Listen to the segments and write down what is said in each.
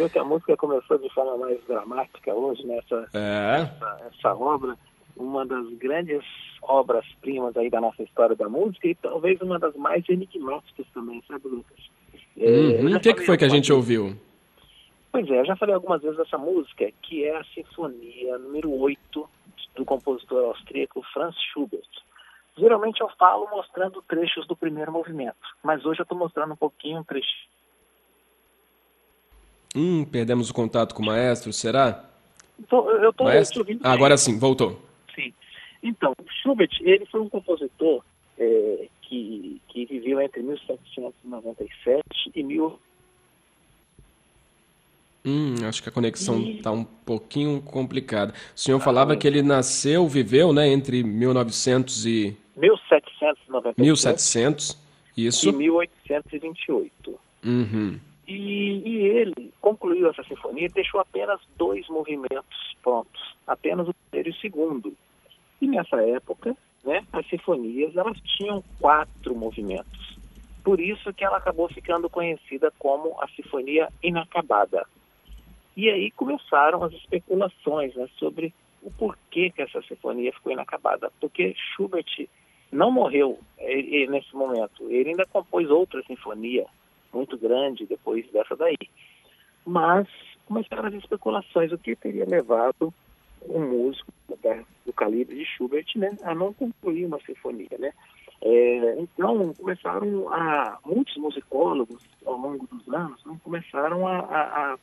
Viu que a música começou de forma mais dramática hoje, nessa É. essa, essa obra, uma das grandes obras-primas aí da nossa história da música e talvez uma das mais enigmáticas também, sabe, Lucas? É, Uhum. O que, que foi que a gente ouviu? Pois é, eu já falei algumas vezes dessa música, que é a Sinfonia número 8 do compositor austríaco Franz Schubert. Geralmente eu falo mostrando trechos do primeiro movimento, mas hoje eu estou mostrando um pouquinho um trecho. Hum, perdemos o contato com o maestro, será? Então, eu te Maestro? Ah, agora sim, voltou. Sim. Então, Schubert, ele foi um compositor é, que, que viveu entre 1797 e 1000. Hum, acho que a conexão está um pouquinho complicada. O senhor falava que ele nasceu, viveu, né, entre 1900 e 1797 1700. e Isso. 1828. Uhum. E, e ele concluiu essa sinfonia e deixou apenas dois movimentos prontos, apenas o primeiro e o segundo. E nessa época, né, as sinfonias elas tinham quatro movimentos. Por isso que ela acabou ficando conhecida como a Sinfonia Inacabada. E aí começaram as especulações né, sobre o porquê que essa sinfonia ficou inacabada. Porque Schubert não morreu eh, eh, nesse momento. Ele ainda compôs outra sinfonia muito grande depois dessa daí. Mas começaram as especulações, o que teria levado um músico do calibre de Schubert né, a não concluir uma sinfonia, né? É, então começaram a muitos musicólogos ao longo dos anos né, começaram a, a,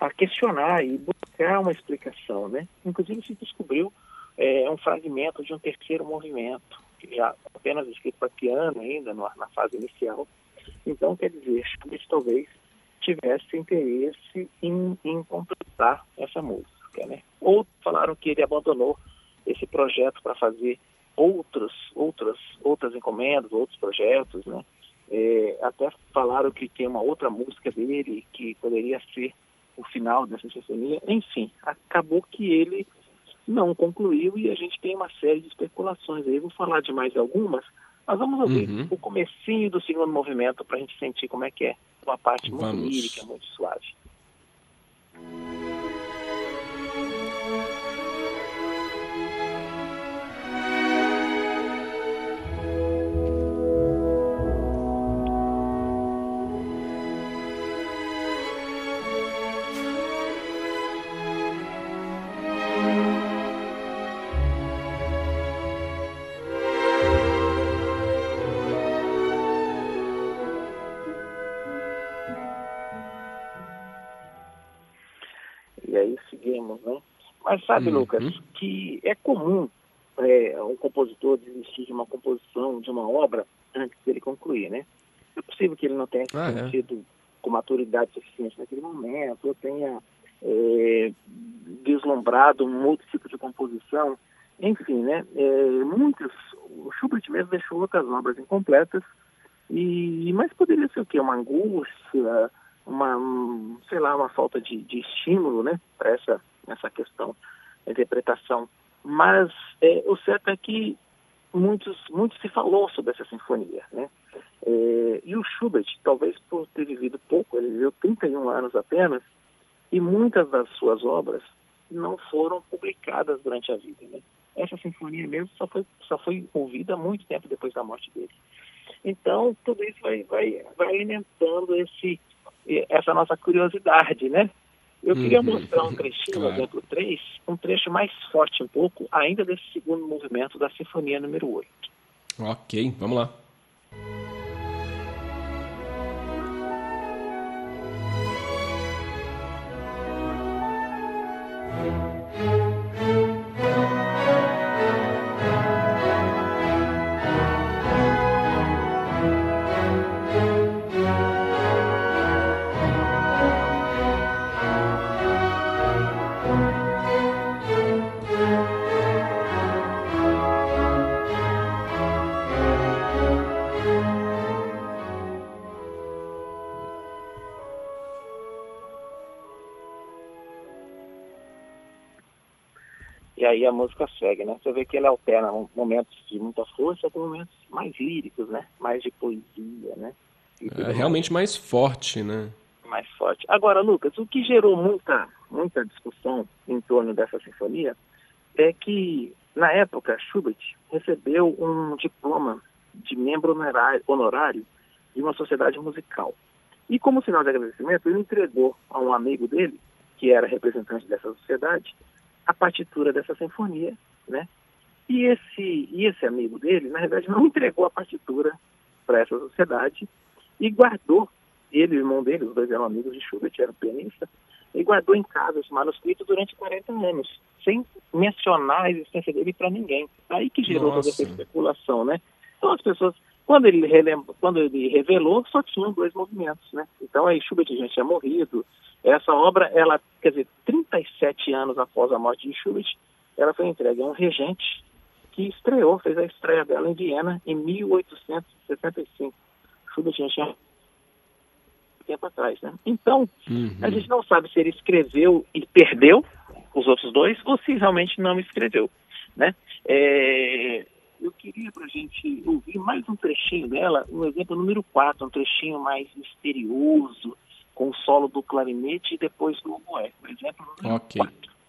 a- questionar e buscar uma explicação, né? Inclusive se descobriu é, um fragmento de um terceiro movimento, que já apenas escrito para piano ainda na fase inicial. Então quer dizer, Schubert talvez tivesse interesse em, em completar essa música, né? Outros falaram que ele abandonou esse projeto para fazer outros, outras, outras encomendas, outros projetos, né? É, até falaram que tem uma outra música dele que poderia ser o final dessa sinfonia. Enfim, acabou que ele não concluiu e a gente tem uma série de especulações. Aí vou falar de mais algumas, mas vamos ouvir Uhum. o comecinho do segundo movimento para a gente sentir como é que é uma parte muito Vamos. lírica, muito suave. Mas sabe, Uhum. Lucas, que é comum é, um compositor desistir de uma composição, de uma obra, antes dele concluir, né? É possível que ele não tenha se Ah, é. sentido com maturidade suficiente naquele momento, ou tenha é, deslumbrado um outro tipo de composição. Enfim, né? É, muitos, o Schubert mesmo deixou outras obras incompletas, e, mas poderia ser o quê? Uma angústia, uma, um, sei lá, uma falta de, de estímulo, né, para essa, essa questão da interpretação. Mas é, o certo é que muitos, muito se falou sobre essa sinfonia, né? É, e o Schubert, talvez por ter vivido pouco, ele viveu 31 anos apenas, e muitas das suas obras não foram publicadas durante a vida, né? Essa sinfonia mesmo só foi, só foi ouvida muito tempo depois da morte dele. Então, tudo isso vai, vai, vai alimentando esse, essa nossa curiosidade, né? Eu queria Uhum, mostrar um trechinho, claro. exemplo 3, um trecho mais forte um pouco, ainda desse segundo movimento da Sinfonia número 8. Ok, vamos lá. Aí a música segue, né? Você vê que ele alterna momentos de muita força com momentos mais líricos, né? Mais de poesia, né? É realmente mais forte, né? Mais forte. Agora, Lucas, o que gerou muita, muita discussão em torno dessa sinfonia é que, na época, Schubert recebeu um diploma de membro honorário, honorário de uma sociedade musical. E como sinal de agradecimento, ele entregou a um amigo dele, que era representante dessa sociedade, a partitura dessa sinfonia, né? E esse, e esse amigo dele, na verdade, não entregou a partitura para essa sociedade e guardou, ele e o irmão dele, os dois eram amigos de Schubert, era pianista, e guardou em casa esse manuscrito durante 40 anos, sem mencionar a existência dele para ninguém. Aí que gerou Nossa. toda essa especulação, né? Então as pessoas, quando ele, quando ele revelou, só tinham dois movimentos, né? Então aí Schubert já tinha morrido. Essa obra, ela, quer dizer, 37 anos após a morte de Schubert, ela foi entregue a um regente que estreou, fez a estreia dela em Viena em 1865. Schubert já tinha tempo atrás, né? Então, uhum. a gente não sabe se ele escreveu e perdeu os outros dois ou se realmente não escreveu, né? É, eu queria para a gente ouvir mais um trechinho dela, um exemplo número 4, um trechinho mais misterioso, com o solo do clarinete e depois do oboé. O exemplo número 4. E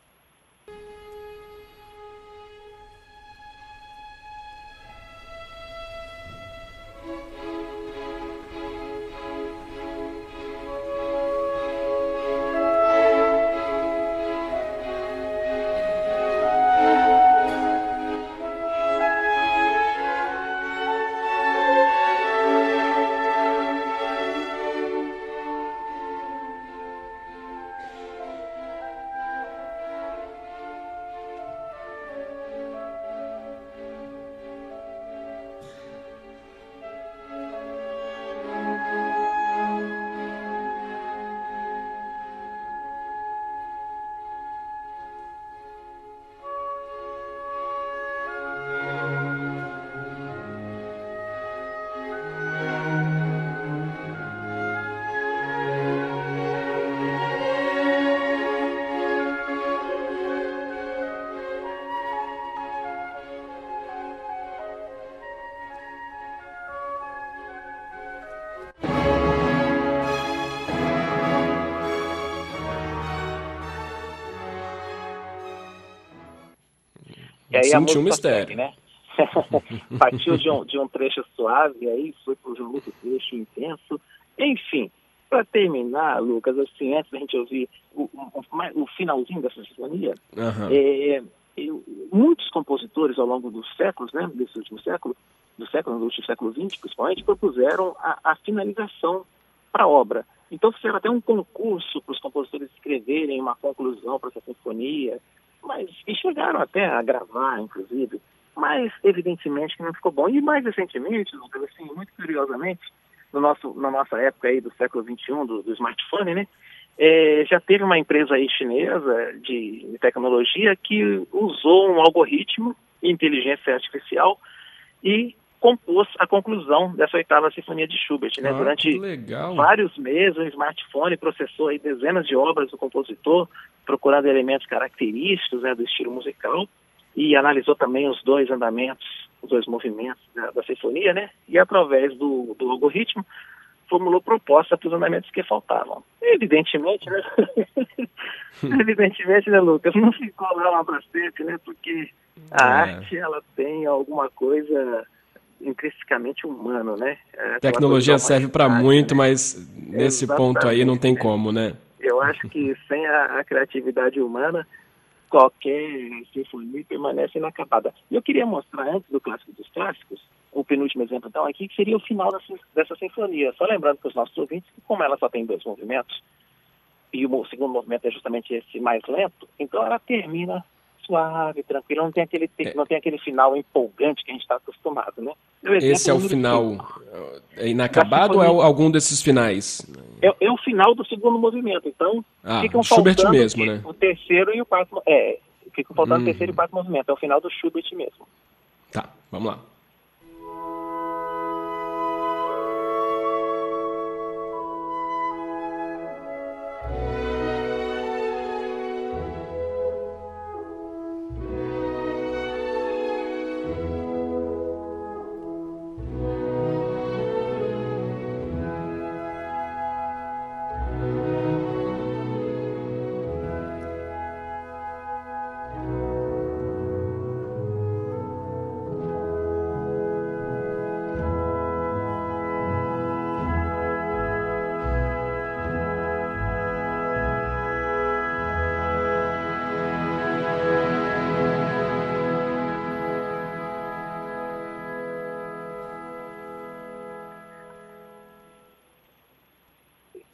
aí Sentiu a um mistério. Né? Partiu de um, de um trecho suave, aí foi para um outro trecho intenso. Enfim, para terminar, Lucas, assim, antes da gente ouvir o, o, o finalzinho dessa sinfonia, uhum. é, eu, muitos compositores ao longo dos séculos, né, desse último século, do século, do último século XX, principalmente, propuseram a, a finalização para a obra. Então fizeram até um concurso para os compositores escreverem uma conclusão para essa sinfonia, mas e chegaram até a gravar, inclusive, mas evidentemente que não ficou bom. E mais recentemente, assim, muito curiosamente, no nosso, na nossa época aí do século XXI, do, do smartphone, né, é, já teve uma empresa aí chinesa de, de tecnologia que usou um algoritmo, inteligência artificial, e compôs a conclusão dessa oitava sinfonia de Schubert. Né? Ah, Durante vários meses, o smartphone processou aí dezenas de obras do compositor, procurando elementos característicos né, do estilo musical, e analisou também os dois andamentos, os dois movimentos da, da sinfonia, né? e através do, do algoritmo formulou proposta para os andamentos que faltavam. Evidentemente, né? Evidentemente, né, Lucas? Não ficou lá uma bracete, né? Porque a é. arte, ela tem alguma coisa intrinsecamente humano, né? É Tecnologia serve para muito, né? mas nesse Exatamente. ponto aí não tem como, né? Eu acho que sem a, a criatividade humana, qualquer sinfonia permanece inacabada. E eu queria mostrar, antes do clássico dos clássicos, o penúltimo exemplo então aqui, que seria o final dessa, dessa sinfonia. Só lembrando para os nossos ouvintes que como ela só tem dois movimentos, e o segundo movimento é justamente esse mais lento, então ela termina suave, tranquilo, não tem aquele, é. não tem aquele final empolgante que a gente está acostumado, né? Esse é o final é inacabado ou é algum desses finais? É, é, o final do segundo movimento, então ah, ficam Schubert faltando mesmo, né? o terceiro e o quarto, é, ficam faltando hum. o terceiro e o quarto movimento, é o final do Schubert mesmo. Tá, vamos lá.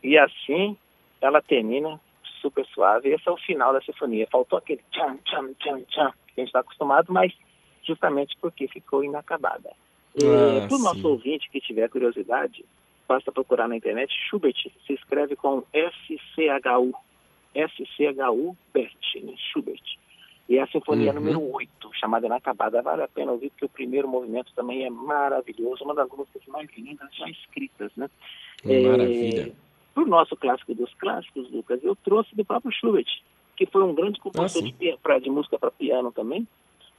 E assim ela termina super suave. Esse é o final da sinfonia. Faltou aquele tchan, tchan, tchan, tchan, que a gente está acostumado, mas justamente porque ficou inacabada. Ah, Para o nosso ouvinte que tiver curiosidade, basta procurar na internet. Schubert se escreve com S-C-H-U. S-C-H-U, Bert, né? Schubert. E é a Sinfonia uhum. número 8, chamada Inacabada. Vale a pena ouvir, porque o primeiro movimento também é maravilhoso, uma das músicas mais lindas já escritas, né? Maravilha. É, Para o nosso clássico dos clássicos, Lucas, eu trouxe do próprio Schubert, que foi um grande compositor ah, de, pra, de música para piano também.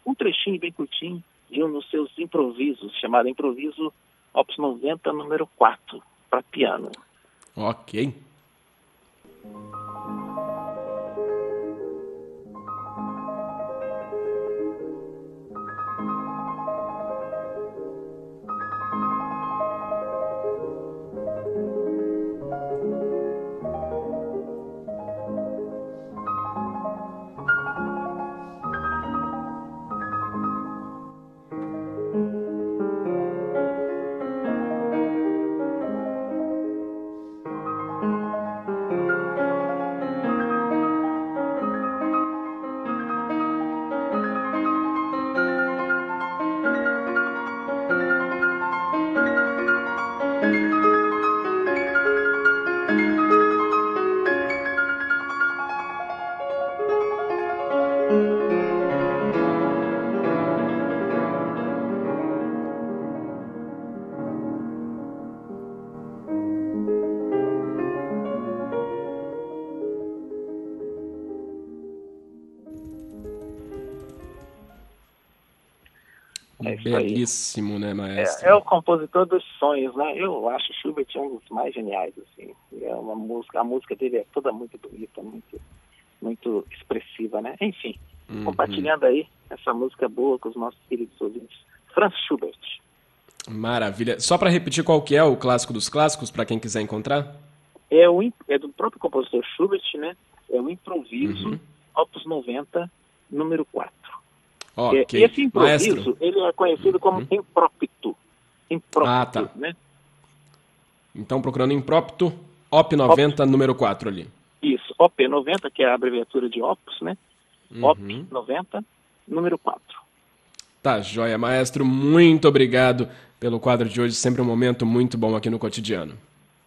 Um trechinho bem curtinho de um dos seus improvisos, chamado Improviso Opus 90, número 4, para piano. Ok. Belíssimo, aí. né, maestro? É, é, o compositor dos sonhos, né? Eu acho Schubert um dos mais geniais, assim. É uma música, a música dele é toda muito bonita, muito, muito expressiva, né? Enfim, uhum. compartilhando aí essa música boa com os nossos queridos ouvintes. Franz Schubert. Maravilha. Só para repetir qual que é o clássico dos clássicos, para quem quiser encontrar? É, o, é do próprio compositor Schubert, né? É o Improviso, uhum. Opus 90, número 4. Okay. Esse improviso, Maestro. ele é conhecido como uhum. imprópito. Imprópito, ah, tá. né? Então, procurando imprópito, OP90, Op... número 4 ali. Isso, OP90, que é a abreviatura de Opus, né? Uhum. OP90, número 4. Tá, joia. Maestro, muito obrigado pelo quadro de hoje. Sempre um momento muito bom aqui no cotidiano.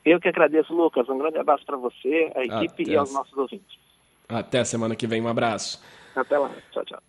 Eu que agradeço, Lucas. Um grande abraço para você, a equipe Até e aos nossos ouvintes. Até semana que vem. Um abraço. Até lá. Tchau, tchau.